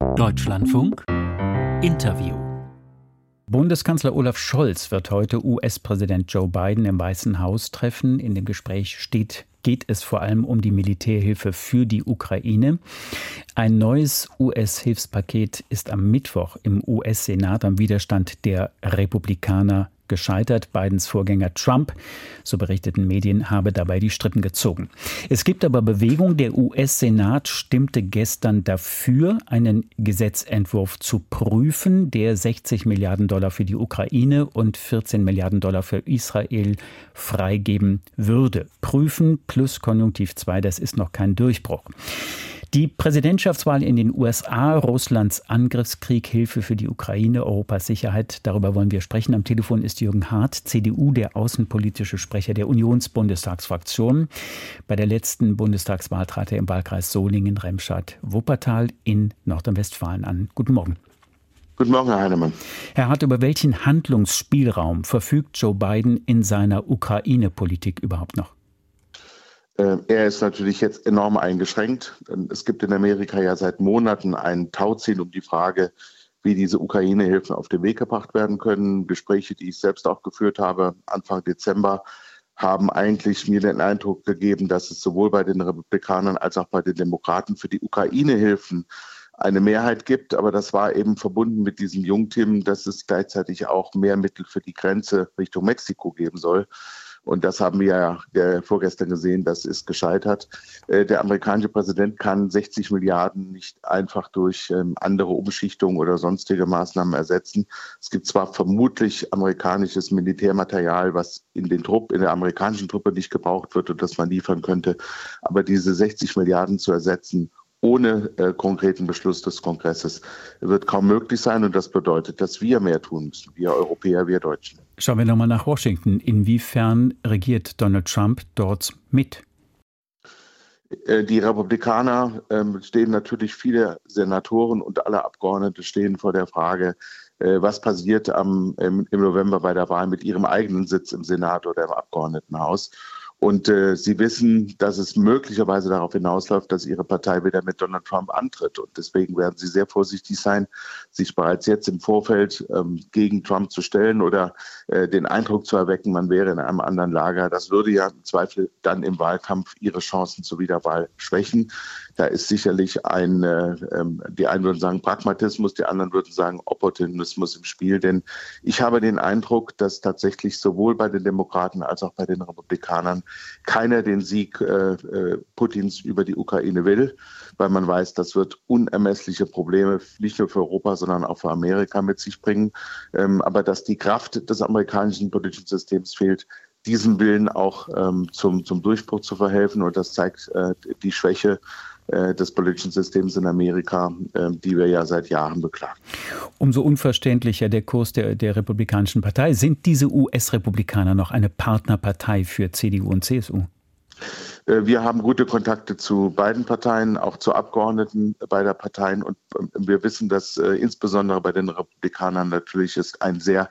Deutschlandfunk Interview Bundeskanzler Olaf Scholz wird heute US-Präsident Joe Biden im Weißen Haus treffen. In dem Gespräch steht geht es vor allem um die Militärhilfe für die Ukraine. Ein neues US-Hilfspaket ist am Mittwoch im US-Senat am Widerstand der Republikaner gescheitert. Bidens Vorgänger Trump, so berichteten Medien, habe dabei die Strippen gezogen. Es gibt aber Bewegung. Der US-Senat stimmte gestern dafür, einen Gesetzentwurf zu prüfen, der 60 Milliarden Dollar für die Ukraine und 14 Milliarden Dollar für Israel freigeben würde. Prüfen plus Konjunktiv 2, das ist noch kein Durchbruch. Die Präsidentschaftswahl in den USA, Russlands Angriffskrieg, Hilfe für die Ukraine, Europas Sicherheit, darüber wollen wir sprechen. Am Telefon ist Jürgen Hart, CDU, der außenpolitische Sprecher der Unionsbundestagsfraktion. Bei der letzten Bundestagswahl trat er im Wahlkreis Solingen, Remscheid, Wuppertal in Nordrhein-Westfalen an. Guten Morgen. Guten Morgen, Herr Heinemann. Herr Hart, über welchen Handlungsspielraum verfügt Joe Biden in seiner Ukraine-Politik überhaupt noch? Äh, er ist natürlich jetzt enorm eingeschränkt. Es gibt in Amerika ja seit Monaten ein Tauziehen um die Frage, wie diese Ukraine-Hilfen auf den Weg gebracht werden können. Gespräche, die ich selbst auch geführt habe, Anfang Dezember, haben eigentlich mir den Eindruck gegeben, dass es sowohl bei den Republikanern als auch bei den Demokraten für die Ukraine-Hilfen eine Mehrheit gibt. Aber das war eben verbunden mit diesem Jungtim, dass es gleichzeitig auch mehr Mittel für die Grenze Richtung Mexiko geben soll. Und das haben wir ja vorgestern gesehen, das ist gescheitert. Äh, der amerikanische Präsident kann 60 Milliarden nicht einfach durch ähm, andere Umschichtungen oder sonstige Maßnahmen ersetzen. Es gibt zwar vermutlich amerikanisches Militärmaterial, was in den Trupp, in der amerikanischen Truppe nicht gebraucht wird und das man liefern könnte, aber diese 60 Milliarden zu ersetzen ohne äh, konkreten Beschluss des Kongresses wird kaum möglich sein. Und das bedeutet, dass wir mehr tun müssen, wir Europäer, wir Deutschen. Schauen wir nochmal nach Washington. Inwiefern regiert Donald Trump dort mit? Äh, die Republikaner äh, stehen natürlich, viele Senatoren und alle Abgeordnete stehen vor der Frage, äh, was passiert am, im, im November bei der Wahl mit ihrem eigenen Sitz im Senat oder im Abgeordnetenhaus. Und äh, sie wissen, dass es möglicherweise darauf hinausläuft, dass ihre Partei wieder mit Donald Trump antritt. Und deswegen werden sie sehr vorsichtig sein, sich bereits jetzt im Vorfeld ähm, gegen Trump zu stellen oder äh, den Eindruck zu erwecken, man wäre in einem anderen Lager. Das würde ja im Zweifel dann im Wahlkampf ihre Chancen zur Wiederwahl schwächen. Da ist sicherlich ein, äh, ähm, die einen würden sagen Pragmatismus, die anderen würden sagen Opportunismus im Spiel. Denn ich habe den Eindruck, dass tatsächlich sowohl bei den Demokraten als auch bei den Republikanern keiner den Sieg äh, äh, Putins über die Ukraine will, weil man weiß, das wird unermessliche Probleme nicht nur für Europa, sondern auch für Amerika mit sich bringen. Ähm, aber dass die Kraft des amerikanischen politischen Systems fehlt, diesem Willen auch ähm, zum, zum Durchbruch zu verhelfen. Und das zeigt äh, die Schwäche des politischen Systems in Amerika, äh, die wir ja seit Jahren beklagen. Umso unverständlicher der Kurs der, der Republikanischen Partei. Sind diese US-Republikaner noch eine Partnerpartei für CDU und CSU? Äh, wir haben gute Kontakte zu beiden Parteien, auch zu Abgeordneten beider Parteien. Und wir wissen, dass insbesondere bei den Republikanern natürlich es ein sehr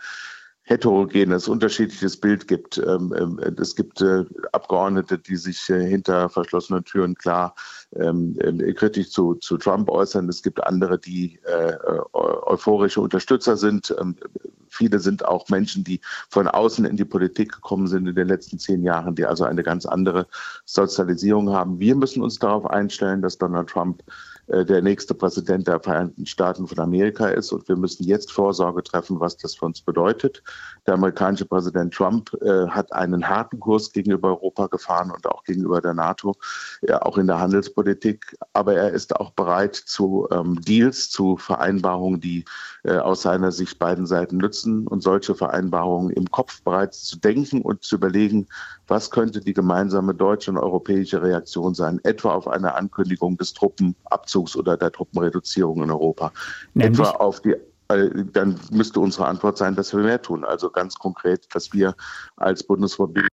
heterogenes, unterschiedliches Bild gibt. Ähm, ähm, es gibt äh, Abgeordnete, die sich äh, hinter verschlossenen Türen klar ähm, kritisch zu, zu Trump äußern. Es gibt andere, die äh, euphorische Unterstützer sind. Viele sind auch Menschen, die von außen in die Politik gekommen sind in den letzten zehn Jahren, die also eine ganz andere Sozialisierung haben. Wir müssen uns darauf einstellen, dass Donald Trump äh, der nächste Präsident der Vereinigten Staaten von Amerika ist. Und wir müssen jetzt Vorsorge treffen, was das für uns bedeutet. Der amerikanische Präsident Trump äh, hat einen harten Kurs gegenüber Europa gefahren und auch gegenüber der NATO, ja, auch in der Handelspolitik. Aber er ist auch bereit zu ähm, Deals, zu Vereinbarungen, die äh, aus seiner Sicht beiden Seiten nützen und solche Vereinbarungen im Kopf bereits zu denken und zu überlegen, was könnte die gemeinsame deutsche und europäische Reaktion sein, etwa auf eine Ankündigung des Truppenabzugs oder der Truppenreduzierung in Europa, Nämlich? etwa auf die äh, dann müsste unsere Antwort sein, dass wir mehr tun. Also ganz konkret, dass wir als Bundesrepublik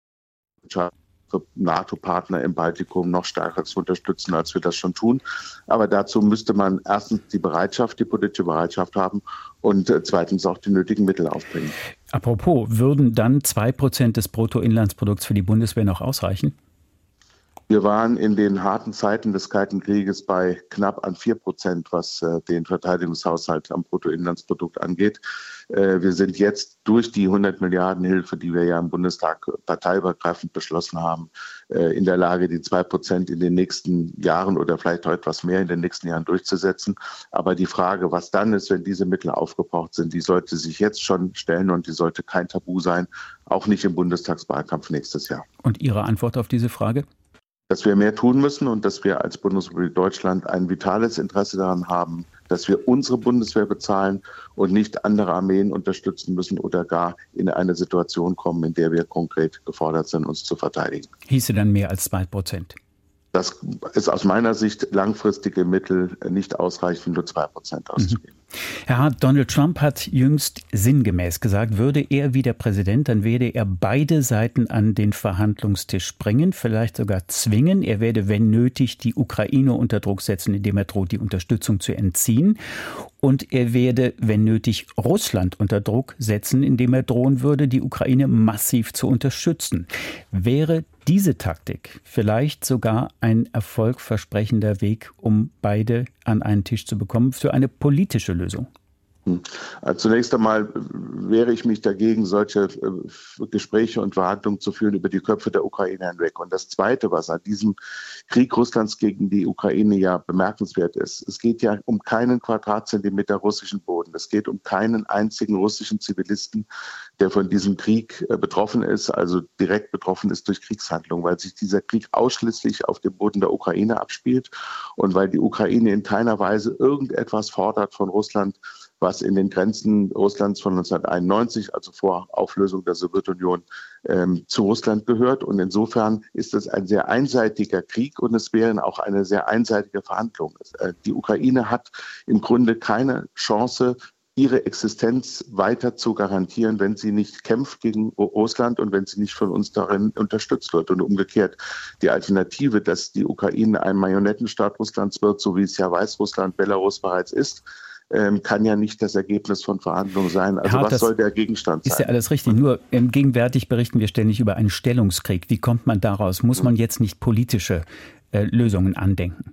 NATO-Partner im Baltikum noch stärker zu unterstützen, als wir das schon tun. Aber dazu müsste man erstens die Bereitschaft, die politische Bereitschaft haben und äh, zweitens auch die nötigen Mittel aufbringen. Apropos, würden dann zwei Prozent des Bruttoinlandsprodukts für die Bundeswehr noch ausreichen? Wir waren in den harten Zeiten des Kalten Krieges bei knapp an 4 Prozent, was äh, den Verteidigungshaushalt am Bruttoinlandsprodukt angeht. Äh, wir sind jetzt durch die 100 Milliarden Hilfe, die wir ja im Bundestag parteiübergreifend beschlossen haben, äh, in der Lage, die 2 Prozent in den nächsten Jahren oder vielleicht auch etwas mehr in den nächsten Jahren durchzusetzen. Aber die Frage, was dann ist, wenn diese Mittel aufgebraucht sind, die sollte sich jetzt schon stellen und die sollte kein Tabu sein, auch nicht im Bundestagswahlkampf nächstes Jahr. Und Ihre Antwort auf diese Frage? Dass wir mehr tun müssen und dass wir als Bundesrepublik Deutschland ein vitales Interesse daran haben, dass wir unsere Bundeswehr bezahlen und nicht andere Armeen unterstützen müssen oder gar in eine Situation kommen, in der wir konkret gefordert sind, uns zu verteidigen. Hieße dann mehr als zwei Prozent? Das ist aus meiner Sicht langfristige Mittel nicht ausreichend, nur zwei Prozent auszugeben. Mhm. Herr Hart, Donald Trump hat jüngst sinngemäß gesagt, würde er wieder Präsident, dann werde er beide Seiten an den Verhandlungstisch bringen, vielleicht sogar zwingen. Er werde, wenn nötig, die Ukraine unter Druck setzen, indem er droht, die Unterstützung zu entziehen. Und er werde, wenn nötig, Russland unter Druck setzen, indem er drohen würde, die Ukraine massiv zu unterstützen. Wäre diese Taktik vielleicht sogar ein erfolgversprechender Weg, um beide an einen Tisch zu bekommen für eine politische Lösung? Hm. Also zunächst einmal wehre ich mich dagegen, solche äh, Gespräche und Verhandlungen zu führen über die Köpfe der Ukraine hinweg. Und das Zweite, was an diesem Krieg Russlands gegen die Ukraine ja bemerkenswert ist, es geht ja um keinen Quadratzentimeter russischen Boden. Es geht um keinen einzigen russischen Zivilisten, der von diesem Krieg äh, betroffen ist, also direkt betroffen ist durch Kriegshandlungen, weil sich dieser Krieg ausschließlich auf dem Boden der Ukraine abspielt und weil die Ukraine in keiner Weise irgendetwas fordert von Russland, was in den Grenzen Russlands von 1991, also vor Auflösung der Sowjetunion, ähm, zu Russland gehört. Und insofern ist es ein sehr einseitiger Krieg und es wäre auch eine sehr einseitige Verhandlung. Äh, die Ukraine hat im Grunde keine Chance, ihre Existenz weiter zu garantieren, wenn sie nicht kämpft gegen Russland und wenn sie nicht von uns darin unterstützt wird. Und umgekehrt die Alternative, dass die Ukraine ein Marionettenstaat Russlands wird, so wie es ja Weißrussland, Belarus bereits ist, ähm, kann ja nicht das Ergebnis von Verhandlungen sein. Also Hart, was soll der Gegenstand sein? Ist ja alles richtig. Nur ähm, gegenwärtig berichten wir ständig über einen Stellungskrieg. Wie kommt man daraus? Muss man jetzt nicht politische äh, Lösungen andenken?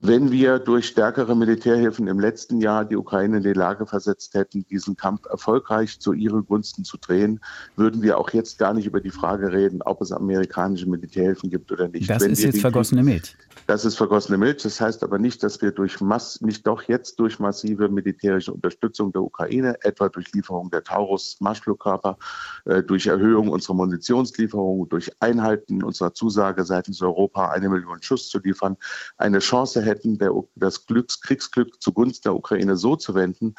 Wenn wir durch stärkere Militärhilfen im letzten Jahr die Ukraine in die Lage versetzt hätten, diesen Kampf erfolgreich zu ihren Gunsten zu drehen, würden wir auch jetzt gar nicht über die Frage reden, ob es amerikanische Militärhilfen gibt oder nicht. Das Wenn ist jetzt vergossene Milch. Das ist vergossene Milch. Das heißt aber nicht, dass wir durch Mass, nicht doch jetzt durch massive militärische Unterstützung der Ukraine, etwa durch Lieferung der Taurus-Marschflugkörper, äh, durch Erhöhung unserer Munitionslieferungen, durch Einhalten unserer Zusage seitens Europa, eine Million Schuss zu liefern, eine Chance hätten, der, das Glücks, Kriegsglück zugunsten der Ukraine so zu wenden,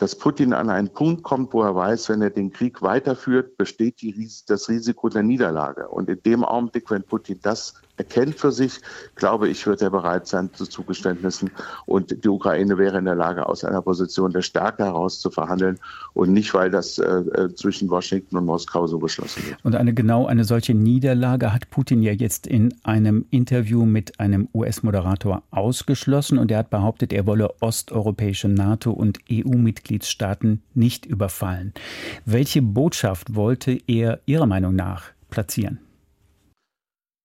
dass Putin an einen Punkt kommt, wo er weiß, wenn er den Krieg weiterführt, besteht die, das Risiko der Niederlage. Und in dem Augenblick, wenn Putin das erkennt für sich, glaube ich, wird er bereit sein zu Zugeständnissen. Und die Ukraine wäre in der Lage, aus einer Position der Stärke heraus zu verhandeln und nicht, weil das äh, äh, zwischen Washington und Moskau so beschlossen wird. Und eine genau eine solche Niederlage hat Putin ja jetzt in einem Interview mit einem US-Moderator ausgeschlossen und er hat behauptet, er wolle osteuropäische NATO- und EU-Mitgliedstaaten nicht überfallen. Welche Botschaft wollte er Ihrer Meinung nach platzieren?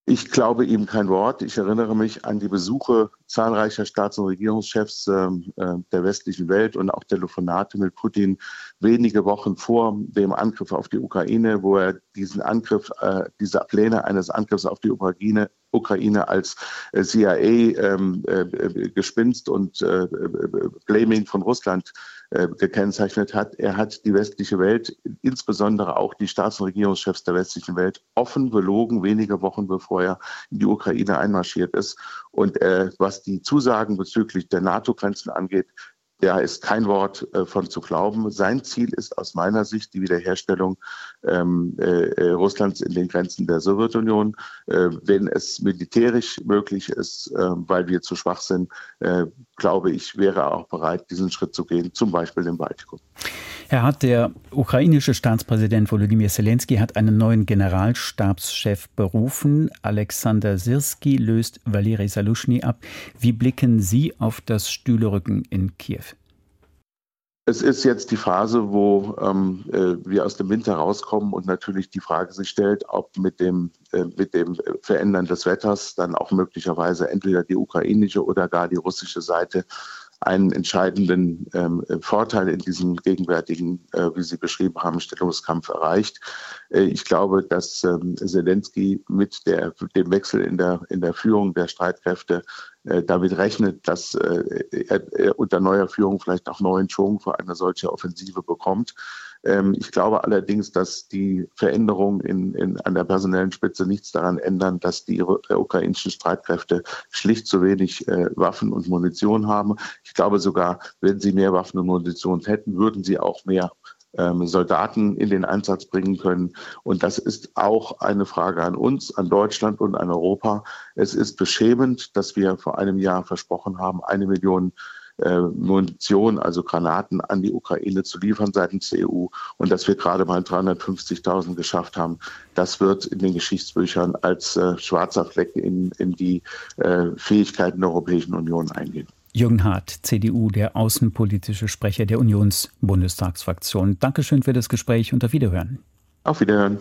Ich glaube ihm kein Wort. Ich erinnere mich an die Besuche zahlreicher Staats- und Regierungschefs äh, äh, der westlichen Welt und auch Telefonate mit Putin wenige Wochen vor dem Angriff auf die Ukraine, wo er diesen Angriff, äh, diese Pläne eines Angriffs auf die Ukraine Ukraine als äh, CIA-Gespinst ähm, äh, und äh, Blaming von Russland gekennzeichnet hat. Er hat die westliche Welt, insbesondere auch die Staats- und Regierungschefs der westlichen Welt, offen belogen, wenige Wochen bevor er in die Ukraine einmarschiert ist. Und was die Zusagen bezüglich der NATO-Grenzen angeht, da ist kein Wort äh, von zu glauben. Sein Ziel ist aus meiner Sicht die Wiederherstellung ähm, äh, äh, Russlands in den Grenzen der Sowjetunion. Äh, wenn es militärisch möglich ist, äh, weil wir zu schwach sind, äh, glaube ich, wäre er auch bereit, diesen Schritt zu gehen, zum Beispiel im Baltikum. Herr Hart, der ukrainische Staatspräsident Volodymyr Zelensky hat einen neuen Generalstabschef berufen. Alexander Sirski löst Valeri Salushny ab. Wie blicken Sie auf das Stühlerücken in Kiew? Es ist jetzt die Phase, wo ähm, äh, wir aus dem Winter rauskommen und natürlich die Frage sich stellt, ob mit dem, äh, mit dem Verändern des Wetters dann auch möglicherweise entweder die ukrainische oder gar die russische Seite einen entscheidenden ähm, Vorteil in diesem gegenwärtigen, äh, wie Sie beschrieben haben, Stellungskampf erreicht. Äh, ich glaube, dass ähm, Zelensky mit der, dem Wechsel in der, in der Führung der Streitkräfte äh, damit rechnet, dass er unter neuer Führung vielleicht auch neuen Schwung für eine solche Offensive bekommt. Ähm, ich glaube allerdings, dass die Veränderungen in, in, an der personellen Spitze nichts daran ändern, dass die ukrainischen Streitkräfte schlicht zu wenig äh, Waffen und Munition haben. Ich glaube sogar, wenn sie mehr Waffen und Munition hätten, würden sie auch mehr ähm, Soldaten in den Einsatz bringen können. Und das ist auch eine Frage an uns, an Deutschland und an Europa. Es ist beschämend, dass wir vor einem Jahr versprochen haben, eine Million äh, Munition, also Granaten an die Ukraine zu liefern seitens der EU und dass wir gerade mal 350.000 geschafft haben. Das wird in den Geschichtsbüchern als äh, schwarzer Fleck in, in die äh, Fähigkeiten der Europäischen Union eingehen. Jürgen Hart, CDU, der außenpolitische Sprecher der Unionsbundestagsfraktion. Dankeschön für das Gespräch und auf Wiederhören. Auf Wiederhören.